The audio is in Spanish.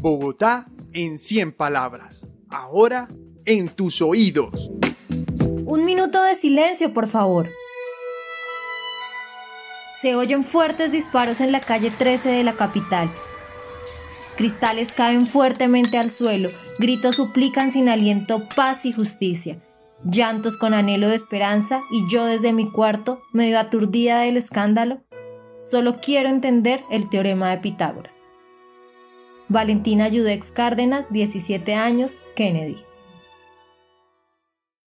Bogotá en 100 palabras. Ahora en tus oídos. Un minuto de silencio, por favor. Se oyen fuertes disparos en la calle 13 de la capital. Cristales caen fuertemente al suelo, gritos suplican sin aliento paz y justicia, llantos con anhelo de esperanza y yo desde mi cuarto, medio aturdida del escándalo, solo quiero entender el teorema de Pitágoras. Valentina Yudex Cárdenas, 17 años, Kennedy.